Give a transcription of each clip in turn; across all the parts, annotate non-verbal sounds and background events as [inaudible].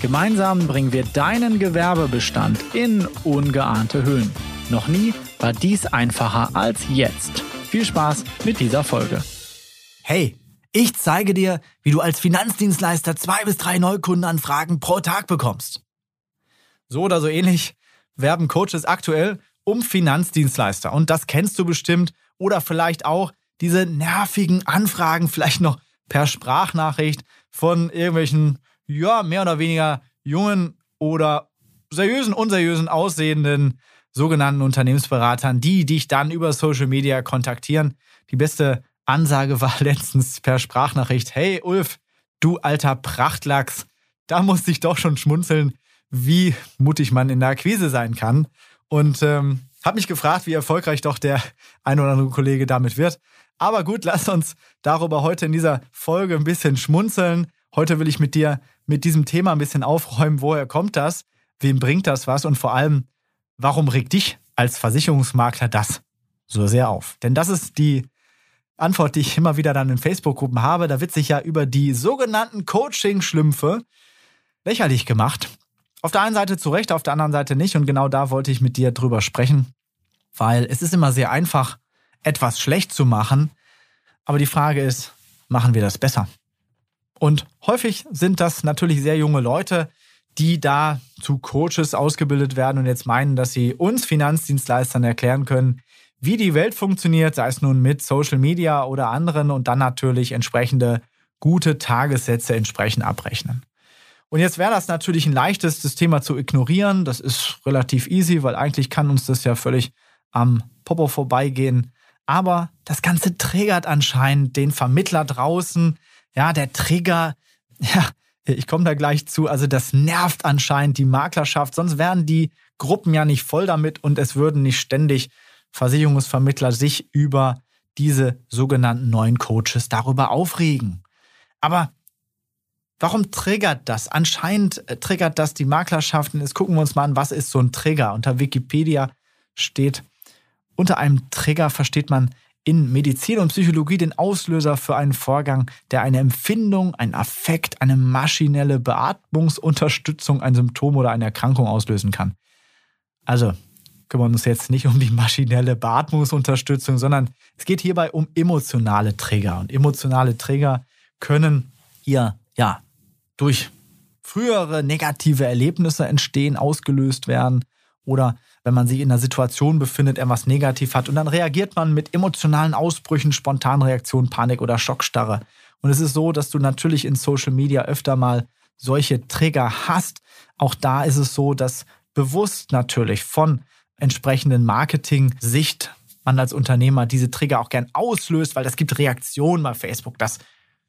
Gemeinsam bringen wir deinen Gewerbebestand in ungeahnte Höhen. Noch nie war dies einfacher als jetzt. Viel Spaß mit dieser Folge. Hey, ich zeige dir, wie du als Finanzdienstleister zwei bis drei Neukundenanfragen pro Tag bekommst. So oder so ähnlich werben Coaches aktuell um Finanzdienstleister. Und das kennst du bestimmt. Oder vielleicht auch diese nervigen Anfragen, vielleicht noch per Sprachnachricht von irgendwelchen ja, mehr oder weniger jungen oder seriösen, unseriösen aussehenden sogenannten Unternehmensberatern, die dich dann über Social Media kontaktieren. Die beste Ansage war [laughs] letztens per Sprachnachricht, hey Ulf, du alter Prachtlachs, da musste ich doch schon schmunzeln, wie mutig man in der Akquise sein kann. Und ähm, habe mich gefragt, wie erfolgreich doch der [laughs] ein oder andere Kollege damit wird. Aber gut, lass uns darüber heute in dieser Folge ein bisschen schmunzeln. Heute will ich mit dir mit diesem Thema ein bisschen aufräumen. Woher kommt das? Wem bringt das was? Und vor allem, warum regt dich als Versicherungsmakler das so sehr auf? Denn das ist die Antwort, die ich immer wieder dann in Facebook-Gruppen habe. Da wird sich ja über die sogenannten Coaching-Schlümpfe lächerlich gemacht. Auf der einen Seite zu Recht, auf der anderen Seite nicht. Und genau da wollte ich mit dir drüber sprechen, weil es ist immer sehr einfach, etwas schlecht zu machen. Aber die Frage ist, machen wir das besser? Und häufig sind das natürlich sehr junge Leute, die da zu Coaches ausgebildet werden und jetzt meinen, dass sie uns Finanzdienstleistern erklären können, wie die Welt funktioniert, sei es nun mit Social Media oder anderen und dann natürlich entsprechende gute Tagessätze entsprechend abrechnen. Und jetzt wäre das natürlich ein leichtes, das Thema zu ignorieren. Das ist relativ easy, weil eigentlich kann uns das ja völlig am Popo vorbeigehen. Aber das Ganze triggert anscheinend den Vermittler draußen, ja, der Trigger, [laughs] ja, ich komme da gleich zu, also das nervt anscheinend die Maklerschaft, sonst wären die Gruppen ja nicht voll damit und es würden nicht ständig Versicherungsvermittler sich über diese sogenannten neuen Coaches darüber aufregen. Aber warum triggert das? Anscheinend äh, triggert das die Maklerschaften. Jetzt gucken wir uns mal an, was ist so ein Trigger? Unter Wikipedia steht, unter einem Trigger versteht man in Medizin und Psychologie den Auslöser für einen Vorgang, der eine Empfindung, einen Affekt, eine maschinelle Beatmungsunterstützung, ein Symptom oder eine Erkrankung auslösen kann. Also kümmern wir uns jetzt nicht um die maschinelle Beatmungsunterstützung, sondern es geht hierbei um emotionale Trigger. Und emotionale Trigger können hier ja durch frühere negative Erlebnisse entstehen, ausgelöst werden oder wenn man sich in einer Situation befindet, etwas negativ hat. Und dann reagiert man mit emotionalen Ausbrüchen, Spontanreaktionen, Panik oder Schockstarre. Und es ist so, dass du natürlich in Social Media öfter mal solche Trigger hast. Auch da ist es so, dass bewusst natürlich von entsprechenden Marketing-Sicht man als Unternehmer diese Trigger auch gern auslöst, weil das gibt Reaktionen bei Facebook. Das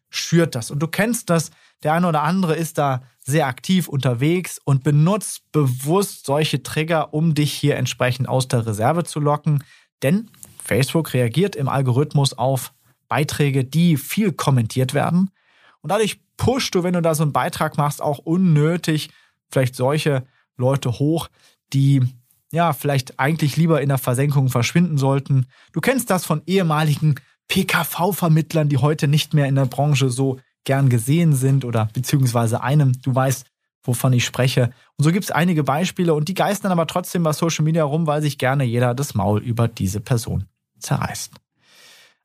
schürt das. Und du kennst das, der eine oder andere ist da sehr aktiv unterwegs und benutzt bewusst solche Trigger, um dich hier entsprechend aus der Reserve zu locken. Denn Facebook reagiert im Algorithmus auf Beiträge, die viel kommentiert werden. Und dadurch pushst du, wenn du da so einen Beitrag machst, auch unnötig vielleicht solche Leute hoch, die ja vielleicht eigentlich lieber in der Versenkung verschwinden sollten. Du kennst das von ehemaligen PKV-Vermittlern, die heute nicht mehr in der Branche so gern gesehen sind oder beziehungsweise einem, du weißt, wovon ich spreche. Und so gibt es einige Beispiele und die geistern aber trotzdem bei Social Media rum, weil sich gerne jeder das Maul über diese Person zerreißt.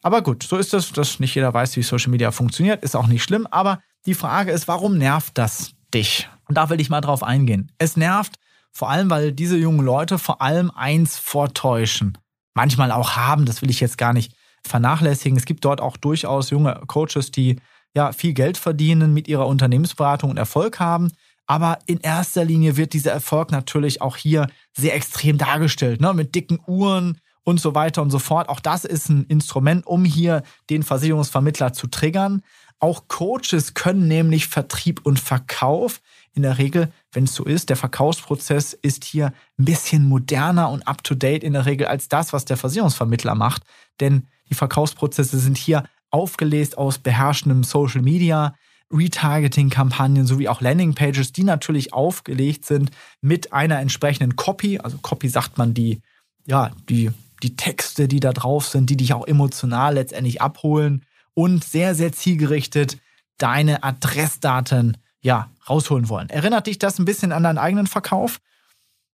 Aber gut, so ist es, dass nicht jeder weiß, wie Social Media funktioniert, ist auch nicht schlimm. Aber die Frage ist, warum nervt das dich? Und da will ich mal drauf eingehen. Es nervt vor allem, weil diese jungen Leute vor allem eins vortäuschen. Manchmal auch haben, das will ich jetzt gar nicht vernachlässigen. Es gibt dort auch durchaus junge Coaches, die ja viel Geld verdienen mit ihrer Unternehmensberatung und Erfolg haben. Aber in erster Linie wird dieser Erfolg natürlich auch hier sehr extrem dargestellt, ne? mit dicken Uhren und so weiter und so fort. Auch das ist ein Instrument, um hier den Versicherungsvermittler zu triggern. Auch Coaches können nämlich Vertrieb und Verkauf in der Regel, wenn es so ist, der Verkaufsprozess ist hier ein bisschen moderner und up-to-date in der Regel als das, was der Versicherungsvermittler macht. Denn die Verkaufsprozesse sind hier aufgelesen aus beherrschendem Social Media, Retargeting-Kampagnen sowie auch Landingpages, die natürlich aufgelegt sind mit einer entsprechenden Copy. Also Copy sagt man die, ja, die, die Texte, die da drauf sind, die dich auch emotional letztendlich abholen und sehr, sehr zielgerichtet deine Adressdaten ja, rausholen wollen. Erinnert dich das ein bisschen an deinen eigenen Verkauf?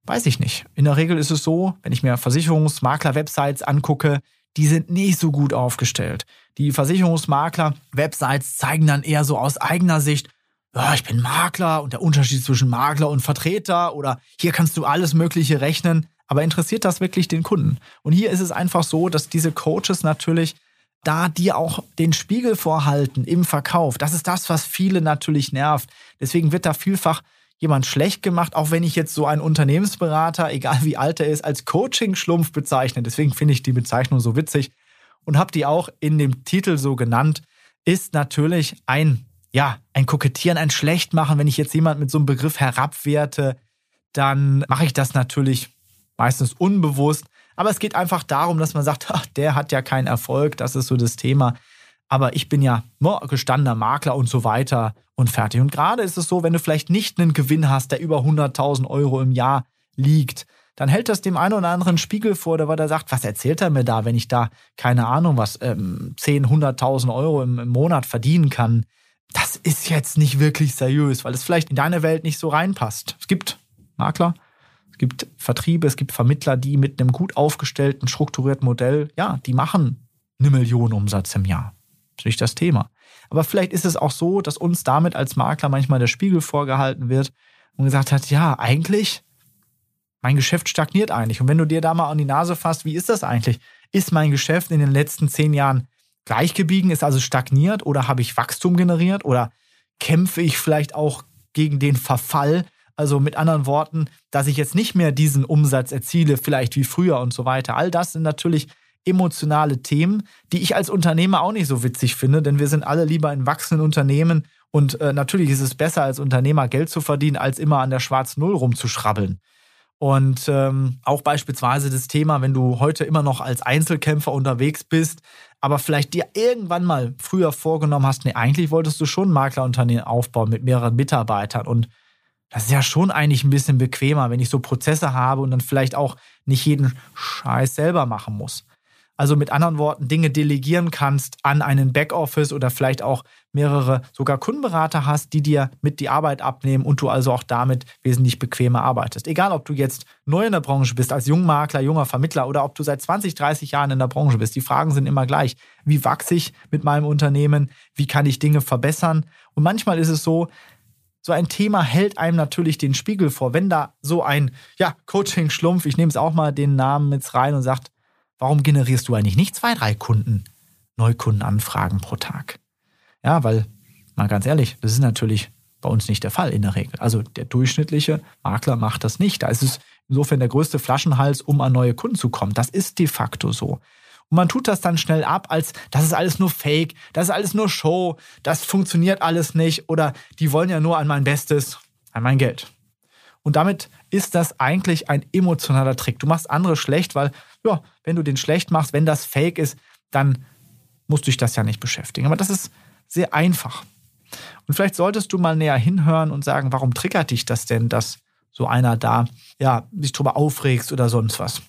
Weiß ich nicht. In der Regel ist es so, wenn ich mir Versicherungsmakler-Websites angucke, die sind nicht so gut aufgestellt. Die Versicherungsmakler-Websites zeigen dann eher so aus eigener Sicht, ja, ich bin Makler und der Unterschied zwischen Makler und Vertreter oder hier kannst du alles Mögliche rechnen. Aber interessiert das wirklich den Kunden? Und hier ist es einfach so, dass diese Coaches natürlich da dir auch den Spiegel vorhalten im Verkauf. Das ist das, was viele natürlich nervt. Deswegen wird da vielfach jemand schlecht gemacht, auch wenn ich jetzt so einen Unternehmensberater, egal wie alt er ist, als Coaching-Schlumpf bezeichne. Deswegen finde ich die Bezeichnung so witzig und habe die auch in dem Titel so genannt, ist natürlich ein, ja, ein Kokettieren, ein Schlechtmachen. Wenn ich jetzt jemand mit so einem Begriff herabwerte, dann mache ich das natürlich meistens unbewusst. Aber es geht einfach darum, dass man sagt, ach, der hat ja keinen Erfolg, das ist so das Thema. Aber ich bin ja no, gestandener Makler und so weiter und fertig. Und gerade ist es so, wenn du vielleicht nicht einen Gewinn hast, der über 100.000 Euro im Jahr liegt, dann hält das dem einen oder anderen Spiegel vor, der, der sagt, was erzählt er mir da, wenn ich da, keine Ahnung, was, ähm, 10, 100.000 Euro im, im Monat verdienen kann. Das ist jetzt nicht wirklich seriös, weil es vielleicht in deine Welt nicht so reinpasst. Es gibt Makler, es gibt Vertriebe, es gibt Vermittler, die mit einem gut aufgestellten, strukturierten Modell, ja, die machen eine Million Umsatz im Jahr. Nicht das Thema. Aber vielleicht ist es auch so, dass uns damit als Makler manchmal der Spiegel vorgehalten wird und gesagt hat, ja, eigentlich, mein Geschäft stagniert eigentlich. Und wenn du dir da mal an die Nase fasst, wie ist das eigentlich? Ist mein Geschäft in den letzten zehn Jahren gleichgebiegen, ist also stagniert oder habe ich Wachstum generiert oder kämpfe ich vielleicht auch gegen den Verfall also mit anderen Worten, dass ich jetzt nicht mehr diesen Umsatz erziele, vielleicht wie früher und so weiter. All das sind natürlich emotionale Themen, die ich als Unternehmer auch nicht so witzig finde, denn wir sind alle lieber in wachsenden Unternehmen und äh, natürlich ist es besser als Unternehmer Geld zu verdienen, als immer an der schwarzen Null rumzuschrabbeln. Und ähm, auch beispielsweise das Thema, wenn du heute immer noch als Einzelkämpfer unterwegs bist, aber vielleicht dir irgendwann mal früher vorgenommen hast, nee, eigentlich wolltest du schon ein Maklerunternehmen aufbauen mit mehreren Mitarbeitern und das ist ja schon eigentlich ein bisschen bequemer, wenn ich so Prozesse habe und dann vielleicht auch nicht jeden Scheiß selber machen muss. Also mit anderen Worten, Dinge delegieren kannst an einen Backoffice oder vielleicht auch mehrere sogar Kundenberater hast, die dir mit die Arbeit abnehmen und du also auch damit wesentlich bequemer arbeitest. Egal, ob du jetzt neu in der Branche bist, als Jungmakler, junger Vermittler oder ob du seit 20, 30 Jahren in der Branche bist. Die Fragen sind immer gleich. Wie wachse ich mit meinem Unternehmen? Wie kann ich Dinge verbessern? Und manchmal ist es so, so ein Thema hält einem natürlich den Spiegel vor. Wenn da so ein ja, Coaching-Schlumpf, ich nehme es auch mal den Namen mit rein und sagt, warum generierst du eigentlich nicht zwei, drei Kunden, Neukundenanfragen pro Tag? Ja, weil, mal ganz ehrlich, das ist natürlich bei uns nicht der Fall in der Regel. Also der durchschnittliche Makler macht das nicht. Da ist es insofern der größte Flaschenhals, um an neue Kunden zu kommen. Das ist de facto so. Und man tut das dann schnell ab, als das ist alles nur Fake, das ist alles nur Show, das funktioniert alles nicht oder die wollen ja nur an mein Bestes, an mein Geld. Und damit ist das eigentlich ein emotionaler Trick. Du machst andere schlecht, weil, ja, wenn du den schlecht machst, wenn das Fake ist, dann musst du dich das ja nicht beschäftigen. Aber das ist sehr einfach. Und vielleicht solltest du mal näher hinhören und sagen, warum triggert dich das denn, dass so einer da, ja, sich drüber aufregst oder sonst was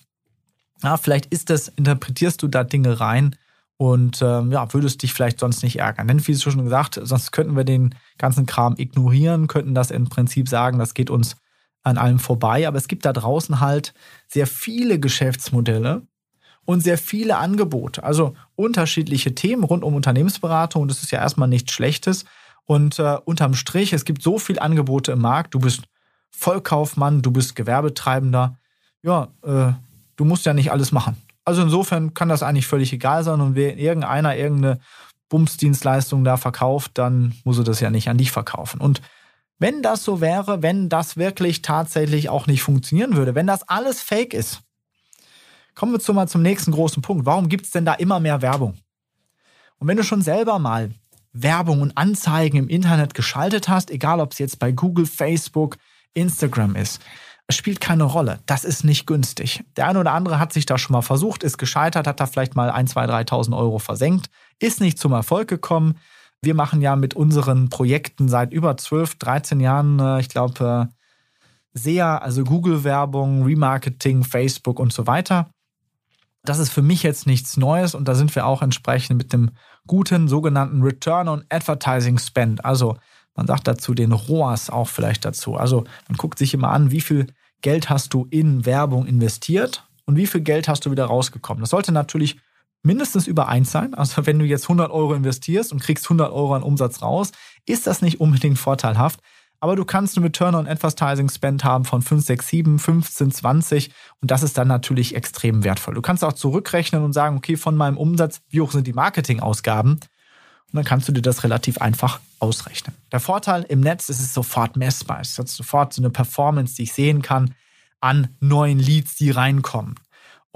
ja, vielleicht ist das, interpretierst du da Dinge rein und ähm, ja, würdest dich vielleicht sonst nicht ärgern. Denn wie schon gesagt, sonst könnten wir den ganzen Kram ignorieren, könnten das im Prinzip sagen, das geht uns an allem vorbei. Aber es gibt da draußen halt sehr viele Geschäftsmodelle und sehr viele Angebote. Also unterschiedliche Themen rund um Unternehmensberatung und das ist ja erstmal nichts Schlechtes. Und äh, unterm Strich, es gibt so viele Angebote im Markt. Du bist Vollkaufmann, du bist Gewerbetreibender. Ja, äh, du musst ja nicht alles machen. Also insofern kann das eigentlich völlig egal sein und wenn irgendeiner irgendeine Bumsdienstleistung da verkauft, dann muss er das ja nicht an dich verkaufen. Und wenn das so wäre, wenn das wirklich tatsächlich auch nicht funktionieren würde, wenn das alles fake ist, kommen wir zu mal zum nächsten großen Punkt. Warum gibt es denn da immer mehr Werbung? Und wenn du schon selber mal Werbung und Anzeigen im Internet geschaltet hast, egal ob es jetzt bei Google, Facebook, Instagram ist. Es spielt keine Rolle. Das ist nicht günstig. Der eine oder andere hat sich da schon mal versucht, ist gescheitert, hat da vielleicht mal 1, 2, 3.000 Euro versenkt, ist nicht zum Erfolg gekommen. Wir machen ja mit unseren Projekten seit über 12, 13 Jahren, äh, ich glaube, äh, sehr, also Google-Werbung, Remarketing, Facebook und so weiter. Das ist für mich jetzt nichts Neues und da sind wir auch entsprechend mit dem guten sogenannten Return on Advertising Spend. Also man sagt dazu den ROAS auch vielleicht dazu. Also man guckt sich immer an, wie viel Geld hast du in Werbung investiert und wie viel Geld hast du wieder rausgekommen. Das sollte natürlich mindestens über eins sein. Also wenn du jetzt 100 Euro investierst und kriegst 100 Euro an Umsatz raus, ist das nicht unbedingt vorteilhaft. Aber du kannst einen Return on Advertising Spend haben von 5, 6, 7, 15, 20 und das ist dann natürlich extrem wertvoll. Du kannst auch zurückrechnen und sagen, okay, von meinem Umsatz, wie hoch sind die Marketingausgaben? Und dann kannst du dir das relativ einfach ausrechnen. Der Vorteil im Netz ist es sofort messbar. Es hat sofort so eine Performance, die ich sehen kann an neuen Leads, die reinkommen.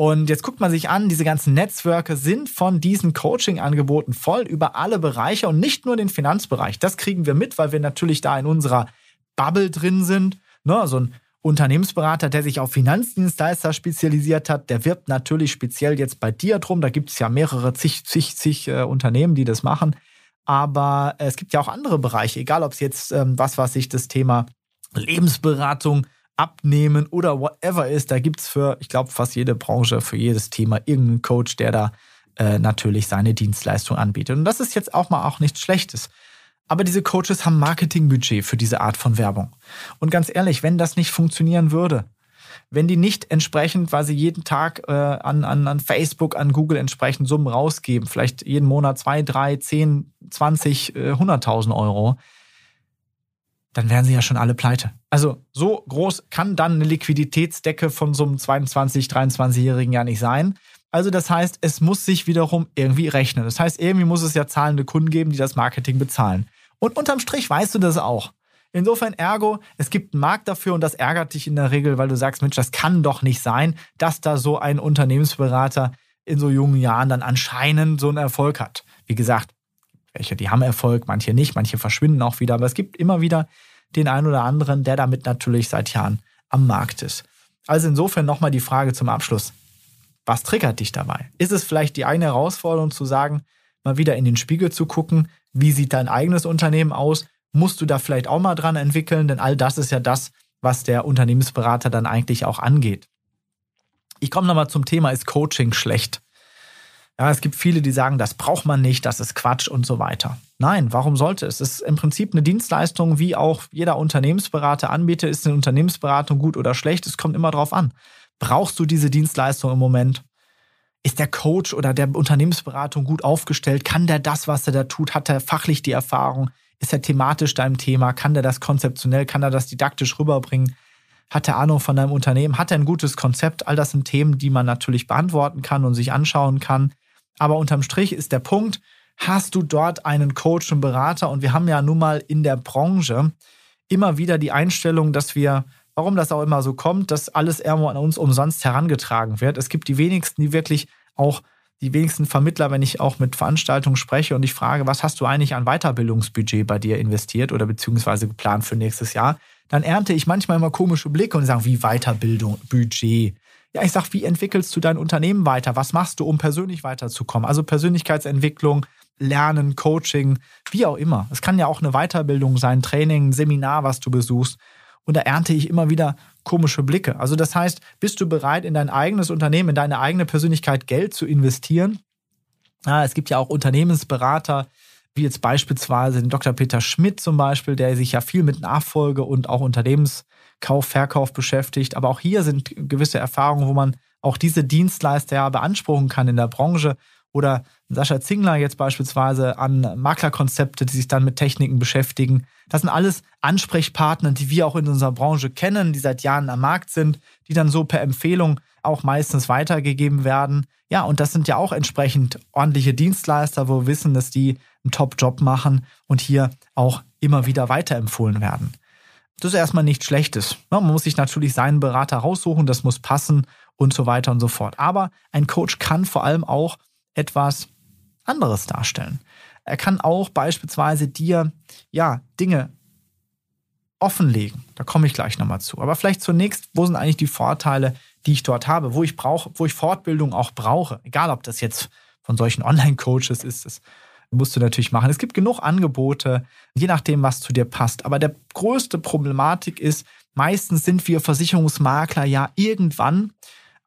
Und jetzt guckt man sich an, diese ganzen Netzwerke sind von diesen Coaching-Angeboten voll über alle Bereiche und nicht nur den Finanzbereich. Das kriegen wir mit, weil wir natürlich da in unserer Bubble drin sind. Ne? So ein Unternehmensberater, der sich auf Finanzdienstleister spezialisiert hat, der wirbt natürlich speziell jetzt bei dir drum. Da gibt es ja mehrere zig, zig, zig äh, Unternehmen, die das machen. Aber es gibt ja auch andere Bereiche, egal ob es jetzt ähm, was, was sich das Thema Lebensberatung Abnehmen oder whatever ist. Da gibt es für, ich glaube, fast jede Branche, für jedes Thema irgendeinen Coach, der da äh, natürlich seine Dienstleistung anbietet. Und das ist jetzt auch mal auch nichts Schlechtes. Aber diese Coaches haben Marketingbudget für diese Art von Werbung. Und ganz ehrlich, wenn das nicht funktionieren würde, wenn die nicht entsprechend, sie jeden Tag äh, an, an, an Facebook, an Google entsprechend Summen rausgeben, vielleicht jeden Monat zwei, drei, zehn, zwanzig, äh, hunderttausend Euro, dann wären sie ja schon alle pleite. Also so groß kann dann eine Liquiditätsdecke von so einem 22, 23-Jährigen ja nicht sein. Also das heißt, es muss sich wiederum irgendwie rechnen. Das heißt, irgendwie muss es ja zahlende Kunden geben, die das Marketing bezahlen. Und unterm Strich weißt du das auch. Insofern ergo, es gibt einen Markt dafür und das ärgert dich in der Regel, weil du sagst, Mensch, das kann doch nicht sein, dass da so ein Unternehmensberater in so jungen Jahren dann anscheinend so einen Erfolg hat. Wie gesagt, welche, die haben Erfolg, manche nicht, manche verschwinden auch wieder, aber es gibt immer wieder den einen oder anderen, der damit natürlich seit Jahren am Markt ist. Also insofern nochmal die Frage zum Abschluss. Was triggert dich dabei? Ist es vielleicht die eine Herausforderung zu sagen, mal wieder in den Spiegel zu gucken, wie sieht dein eigenes Unternehmen aus? Musst du da vielleicht auch mal dran entwickeln? Denn all das ist ja das, was der Unternehmensberater dann eigentlich auch angeht. Ich komme nochmal zum Thema, ist Coaching schlecht? Ja, es gibt viele, die sagen, das braucht man nicht, das ist Quatsch und so weiter. Nein, warum sollte es? Es ist im Prinzip eine Dienstleistung, wie auch jeder Unternehmensberater anbietet. Ist eine Unternehmensberatung gut oder schlecht? Es kommt immer drauf an. Brauchst du diese Dienstleistung im Moment? Ist der Coach oder der Unternehmensberatung gut aufgestellt? Kann der das, was er da tut? Hat er fachlich die Erfahrung? Ist er thematisch deinem Thema? Kann der das konzeptionell? Kann er das didaktisch rüberbringen? Hat er Ahnung von deinem Unternehmen? Hat er ein gutes Konzept? All das sind Themen, die man natürlich beantworten kann und sich anschauen kann. Aber unterm Strich ist der Punkt, hast du dort einen Coach und Berater? Und wir haben ja nun mal in der Branche immer wieder die Einstellung, dass wir, warum das auch immer so kommt, dass alles irgendwo an uns umsonst herangetragen wird. Es gibt die wenigsten, die wirklich auch die wenigsten Vermittler, wenn ich auch mit Veranstaltungen spreche und ich frage, was hast du eigentlich an Weiterbildungsbudget bei dir investiert oder beziehungsweise geplant für nächstes Jahr, dann ernte ich manchmal immer komische Blicke und sage, wie Weiterbildung, Budget. Ja, ich sage, wie entwickelst du dein Unternehmen weiter? Was machst du, um persönlich weiterzukommen? Also Persönlichkeitsentwicklung, Lernen, Coaching, wie auch immer. Es kann ja auch eine Weiterbildung sein, Training, Seminar, was du besuchst. Und da ernte ich immer wieder komische Blicke. Also das heißt, bist du bereit, in dein eigenes Unternehmen, in deine eigene Persönlichkeit Geld zu investieren? Ja, es gibt ja auch Unternehmensberater, wie jetzt beispielsweise den Dr. Peter Schmidt zum Beispiel, der sich ja viel mit Nachfolge und auch Unternehmenskauf, Verkauf beschäftigt. Aber auch hier sind gewisse Erfahrungen, wo man auch diese Dienstleister ja beanspruchen kann in der Branche. Oder Sascha Zingler jetzt beispielsweise an Maklerkonzepte, die sich dann mit Techniken beschäftigen. Das sind alles Ansprechpartner, die wir auch in unserer Branche kennen, die seit Jahren am Markt sind, die dann so per Empfehlung auch meistens weitergegeben werden. Ja, und das sind ja auch entsprechend ordentliche Dienstleister, wo wir wissen, dass die einen Top-Job machen und hier auch immer wieder weiterempfohlen werden. Das ist erstmal nichts Schlechtes. Man muss sich natürlich seinen Berater raussuchen, das muss passen und so weiter und so fort. Aber ein Coach kann vor allem auch etwas anderes darstellen. Er kann auch beispielsweise dir ja Dinge offenlegen. Da komme ich gleich nochmal zu. Aber vielleicht zunächst, wo sind eigentlich die Vorteile, die ich dort habe, wo ich brauche, wo ich Fortbildung auch brauche. Egal, ob das jetzt von solchen [laughs] Online-Coaches ist, das musst du natürlich machen. Es gibt genug Angebote, je nachdem, was zu dir passt. Aber der größte Problematik ist, meistens sind wir Versicherungsmakler ja irgendwann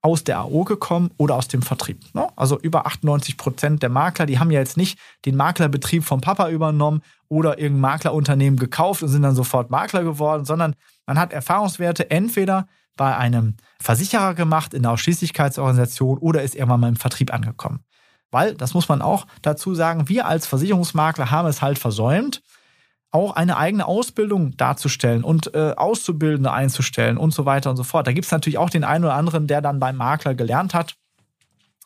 aus der AO gekommen oder aus dem Vertrieb. Ne? Also über 98 Prozent der Makler, die haben ja jetzt nicht den Maklerbetrieb vom Papa übernommen oder irgendein Maklerunternehmen gekauft und sind dann sofort Makler geworden, sondern man hat Erfahrungswerte entweder bei einem Versicherer gemacht in der Ausschließlichkeitsorganisation oder ist irgendwann mal im Vertrieb angekommen. Weil, das muss man auch dazu sagen, wir als Versicherungsmakler haben es halt versäumt, auch eine eigene Ausbildung darzustellen und äh, Auszubildende einzustellen und so weiter und so fort. Da gibt es natürlich auch den einen oder anderen, der dann beim Makler gelernt hat.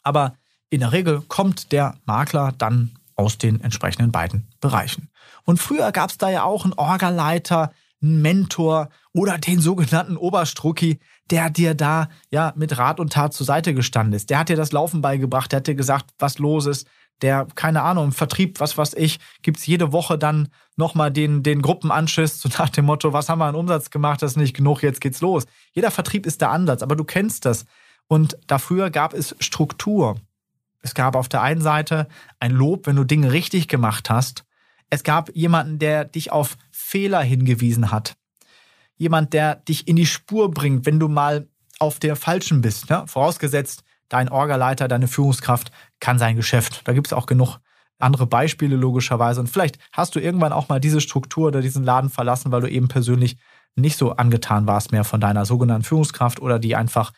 Aber in der Regel kommt der Makler dann aus den entsprechenden beiden Bereichen. Und früher gab es da ja auch einen Orgaleiter, einen Mentor oder den sogenannten Oberstrucki, der dir da ja mit Rat und Tat zur Seite gestanden ist. Der hat dir das Laufen beigebracht, der hat dir gesagt, was los ist. Der, keine Ahnung, im Vertrieb, was weiß ich, gibt's jede Woche dann nochmal den, den Gruppenanschiss, [laughs] so nach dem Motto, was haben wir an Umsatz gemacht, das ist nicht genug, jetzt geht's los. Jeder Vertrieb ist der Ansatz, aber du kennst das. Und dafür gab es Struktur. Es gab auf der einen Seite ein Lob, wenn du Dinge richtig gemacht hast. Es gab jemanden, der dich auf Fehler hingewiesen hat jemand, der dich in die Spur bringt, wenn du mal auf der falschen bist. Ne? Vorausgesetzt, dein Orgaleiter, deine Führungskraft kann sein Geschäft. Da gibt es auch genug andere Beispiele logischerweise. Und vielleicht hast du irgendwann auch mal diese Struktur oder diesen Laden verlassen, weil du eben persönlich nicht so angetan warst mehr von deiner sogenannten Führungskraft oder die einfach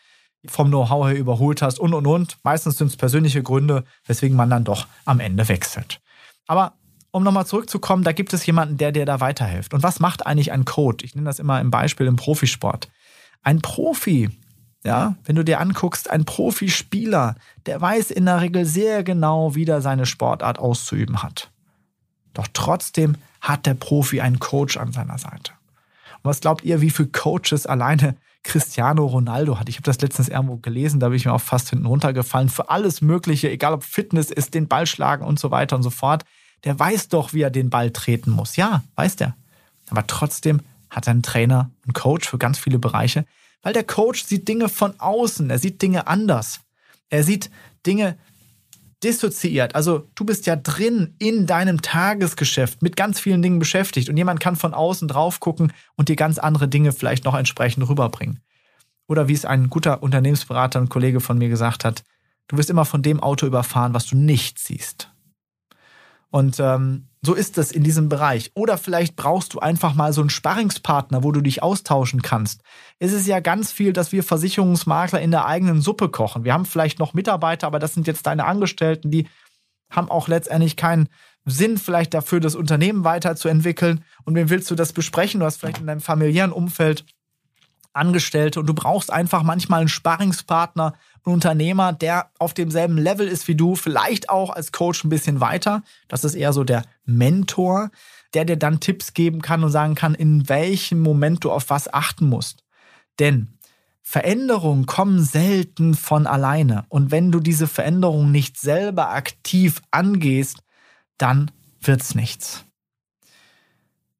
vom Know-how her überholt hast und, und, und. Meistens sind es persönliche Gründe, weswegen man dann doch am Ende wechselt. Aber um nochmal zurückzukommen, da gibt es jemanden, der dir da weiterhilft. Und was macht eigentlich ein Coach? Ich nenne das immer im Beispiel im Profisport. Ein Profi, ja, wenn du dir anguckst, ein Profispieler, der weiß in der Regel sehr genau, wie er seine Sportart auszuüben hat. Doch trotzdem hat der Profi einen Coach an seiner Seite. Und was glaubt ihr, wie viele Coaches alleine Cristiano Ronaldo hat? Ich habe das letztens irgendwo gelesen, da bin ich mir auch fast hinten runtergefallen. Für alles Mögliche, egal ob Fitness ist, den Ball schlagen und so weiter und so fort der weiß doch, wie er den Ball treten muss. Ja, weiß der. Aber trotzdem hat er einen Trainer, einen Coach für ganz viele Bereiche, weil der Coach sieht Dinge von außen, er sieht Dinge anders. Er sieht Dinge dissoziiert. Also du bist ja drin in deinem Tagesgeschäft mit ganz vielen Dingen beschäftigt und jemand kann von außen drauf gucken und dir ganz andere Dinge vielleicht noch entsprechend rüberbringen. Oder wie es ein guter Unternehmensberater und Kollege von mir gesagt hat, du wirst immer von dem Auto überfahren, was du nicht siehst. Und ähm, so ist das in diesem Bereich. Oder vielleicht brauchst du einfach mal so einen Sparringspartner, wo du dich austauschen kannst. Es ist ja ganz viel, dass wir Versicherungsmakler in der eigenen Suppe kochen. Wir haben vielleicht noch Mitarbeiter, aber das sind jetzt deine Angestellten, die haben auch letztendlich keinen Sinn vielleicht dafür, das Unternehmen weiterzuentwickeln. Und wem willst du das besprechen? Du hast vielleicht in deinem familiären Umfeld Angestellte und du brauchst einfach manchmal einen Sparringspartner, einen Unternehmer, der auf demselben Level ist wie du, vielleicht auch als Coach ein bisschen weiter. Das ist eher so der Mentor, der dir dann Tipps geben kann und sagen kann, in welchem Moment du auf was achten musst. Denn Veränderungen kommen selten von alleine. Und wenn du diese Veränderung nicht selber aktiv angehst, dann wird's nichts.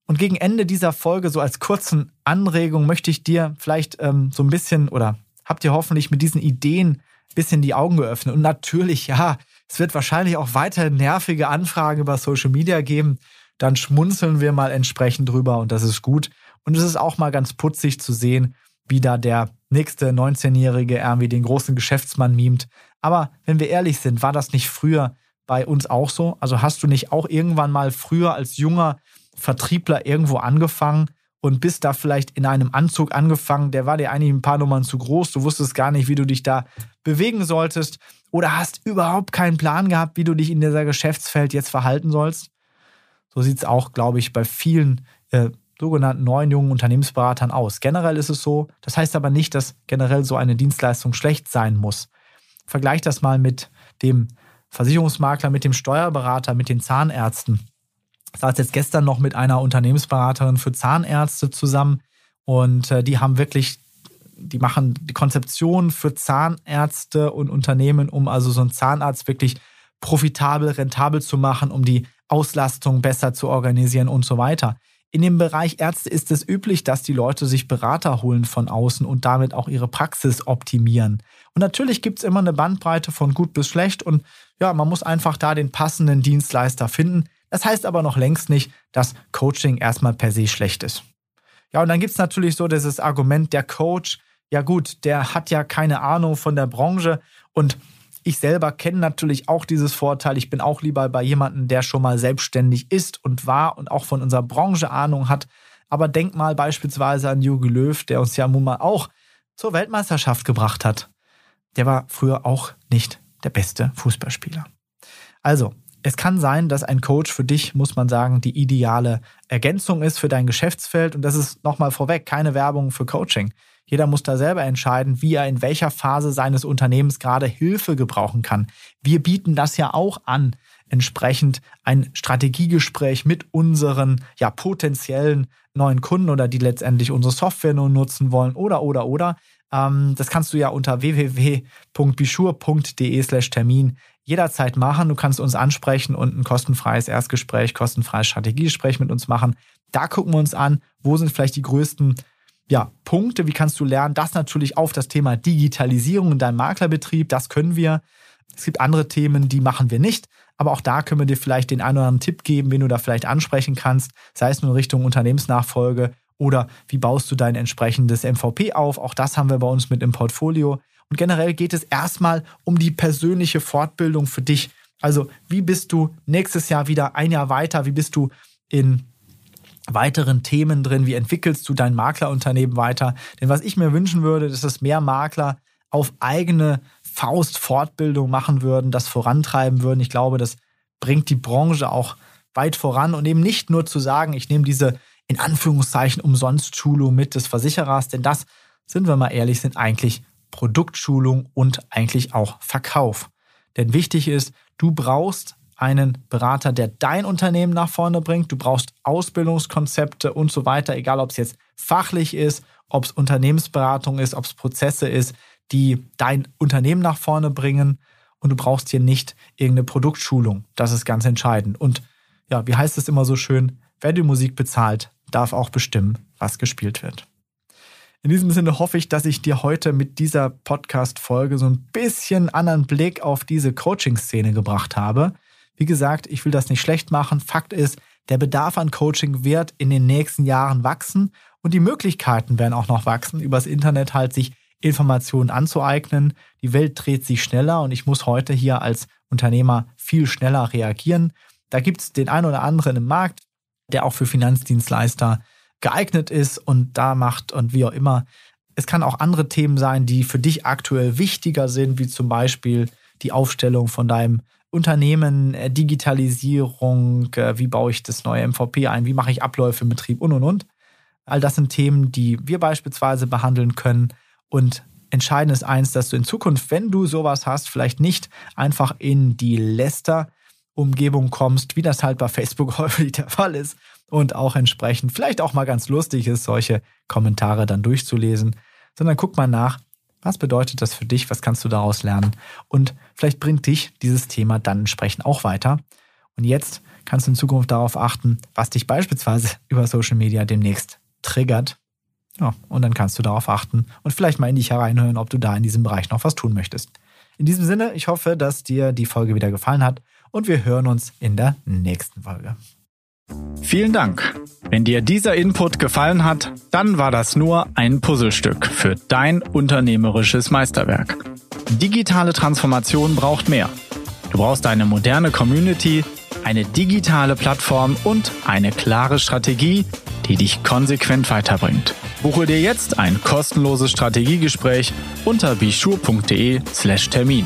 Und gegen Ende dieser Folge, so als kurzen Anregung, möchte ich dir vielleicht ähm, so ein bisschen oder habt ihr hoffentlich mit diesen Ideen ein bisschen die Augen geöffnet. Und natürlich, ja, es wird wahrscheinlich auch weiter nervige Anfragen über Social Media geben. Dann schmunzeln wir mal entsprechend drüber und das ist gut. Und es ist auch mal ganz putzig zu sehen, wie da der nächste 19-Jährige irgendwie den großen Geschäftsmann mimt. Aber wenn wir ehrlich sind, war das nicht früher bei uns auch so? Also hast du nicht auch irgendwann mal früher als junger Vertriebler irgendwo angefangen und bist da vielleicht in einem Anzug angefangen, der war dir eigentlich ein paar Nummern zu groß, du wusstest gar nicht, wie du dich da bewegen solltest oder hast überhaupt keinen Plan gehabt, wie du dich in dieser Geschäftsfeld jetzt verhalten sollst. So sieht es auch, glaube ich, bei vielen äh, sogenannten neuen jungen Unternehmensberatern aus. Generell ist es so, das heißt aber nicht, dass generell so eine Dienstleistung schlecht sein muss. Vergleich das mal mit dem Versicherungsmakler, mit dem Steuerberater, mit den Zahnärzten. Ich saß jetzt gestern noch mit einer Unternehmensberaterin für Zahnärzte zusammen und äh, die haben wirklich, die machen die Konzeption für Zahnärzte und Unternehmen, um also so einen Zahnarzt wirklich profitabel, rentabel zu machen, um die Auslastung besser zu organisieren und so weiter. In dem Bereich Ärzte ist es üblich, dass die Leute sich Berater holen von außen und damit auch ihre Praxis optimieren. Und natürlich gibt es immer eine Bandbreite von gut bis schlecht und ja, man muss einfach da den passenden Dienstleister finden. Das heißt aber noch längst nicht, dass Coaching erstmal per se schlecht ist. Ja, und dann gibt es natürlich so dieses Argument, der Coach, ja gut, der hat ja keine Ahnung von der Branche und ich selber kenne natürlich auch dieses Vorteil. Ich bin auch lieber bei jemandem, der schon mal selbstständig ist und war und auch von unserer Branche Ahnung hat. Aber denk mal beispielsweise an Jogi Löw, der uns ja nun mal auch zur Weltmeisterschaft gebracht hat. Der war früher auch nicht der beste Fußballspieler. Also, es kann sein, dass ein Coach für dich, muss man sagen, die ideale Ergänzung ist für dein Geschäftsfeld. Und das ist nochmal vorweg keine Werbung für Coaching. Jeder muss da selber entscheiden, wie er in welcher Phase seines Unternehmens gerade Hilfe gebrauchen kann. Wir bieten das ja auch an, entsprechend ein Strategiegespräch mit unseren ja potenziellen neuen Kunden oder die letztendlich unsere Software nur nutzen wollen oder oder oder. Ähm, das kannst du ja unter www.bischur.de/slash Termin jederzeit machen. Du kannst uns ansprechen und ein kostenfreies Erstgespräch, kostenfreies Strategiegespräch mit uns machen. Da gucken wir uns an, wo sind vielleicht die größten ja, Punkte, wie kannst du lernen? Das natürlich auf das Thema Digitalisierung in deinem Maklerbetrieb, das können wir. Es gibt andere Themen, die machen wir nicht, aber auch da können wir dir vielleicht den einen oder anderen Tipp geben, wen du da vielleicht ansprechen kannst, sei es nur in Richtung Unternehmensnachfolge oder wie baust du dein entsprechendes MVP auf. Auch das haben wir bei uns mit im Portfolio. Und generell geht es erstmal um die persönliche Fortbildung für dich. Also, wie bist du nächstes Jahr wieder ein Jahr weiter? Wie bist du in weiteren Themen drin, wie entwickelst du dein Maklerunternehmen weiter. Denn was ich mir wünschen würde, ist, dass mehr Makler auf eigene Faust Fortbildung machen würden, das vorantreiben würden. Ich glaube, das bringt die Branche auch weit voran und eben nicht nur zu sagen, ich nehme diese in Anführungszeichen umsonst Schulung mit des Versicherers, denn das, sind wir mal ehrlich, sind eigentlich Produktschulung und eigentlich auch Verkauf. Denn wichtig ist, du brauchst einen Berater, der dein Unternehmen nach vorne bringt. Du brauchst Ausbildungskonzepte und so weiter, egal ob es jetzt fachlich ist, ob es Unternehmensberatung ist, ob es Prozesse ist, die dein Unternehmen nach vorne bringen. Und du brauchst hier nicht irgendeine Produktschulung. Das ist ganz entscheidend. Und ja, wie heißt es immer so schön? Wer die Musik bezahlt, darf auch bestimmen, was gespielt wird. In diesem Sinne hoffe ich, dass ich dir heute mit dieser Podcast-Folge so ein bisschen anderen Blick auf diese Coaching-Szene gebracht habe. Wie gesagt, ich will das nicht schlecht machen. Fakt ist, der Bedarf an Coaching wird in den nächsten Jahren wachsen und die Möglichkeiten werden auch noch wachsen, übers Internet halt sich Informationen anzueignen. Die Welt dreht sich schneller und ich muss heute hier als Unternehmer viel schneller reagieren. Da gibt es den einen oder anderen im Markt, der auch für Finanzdienstleister geeignet ist und da macht und wie auch immer. Es kann auch andere Themen sein, die für dich aktuell wichtiger sind, wie zum Beispiel die Aufstellung von deinem Unternehmen, äh, Digitalisierung, äh, wie baue ich das neue MVP ein, wie mache ich Abläufe im Betrieb und und und. All das sind Themen, die wir beispielsweise behandeln können. Und entscheidend ist eins, dass du in Zukunft, wenn du sowas hast, vielleicht nicht einfach in die Läster-Umgebung kommst, wie das halt bei Facebook [laughs] häufig der Fall ist. Und auch entsprechend vielleicht auch mal ganz lustig ist, solche Kommentare dann durchzulesen, sondern guck mal nach, was bedeutet das für dich? Was kannst du daraus lernen? Und vielleicht bringt dich dieses Thema dann entsprechend auch weiter. Und jetzt kannst du in Zukunft darauf achten, was dich beispielsweise [laughs] über Social Media demnächst triggert. Ja, und dann kannst du darauf achten und vielleicht mal in dich hereinhören, ob du da in diesem Bereich noch was tun möchtest. In diesem Sinne, ich hoffe, dass dir die Folge wieder gefallen hat und wir hören uns in der nächsten Folge. Vielen Dank. Wenn dir dieser Input gefallen hat, dann war das nur ein Puzzlestück für dein unternehmerisches Meisterwerk. Digitale Transformation braucht mehr. Du brauchst eine moderne Community, eine digitale Plattform und eine klare Strategie, die dich konsequent weiterbringt. Buche dir jetzt ein kostenloses Strategiegespräch unter bischur.de slash Termin.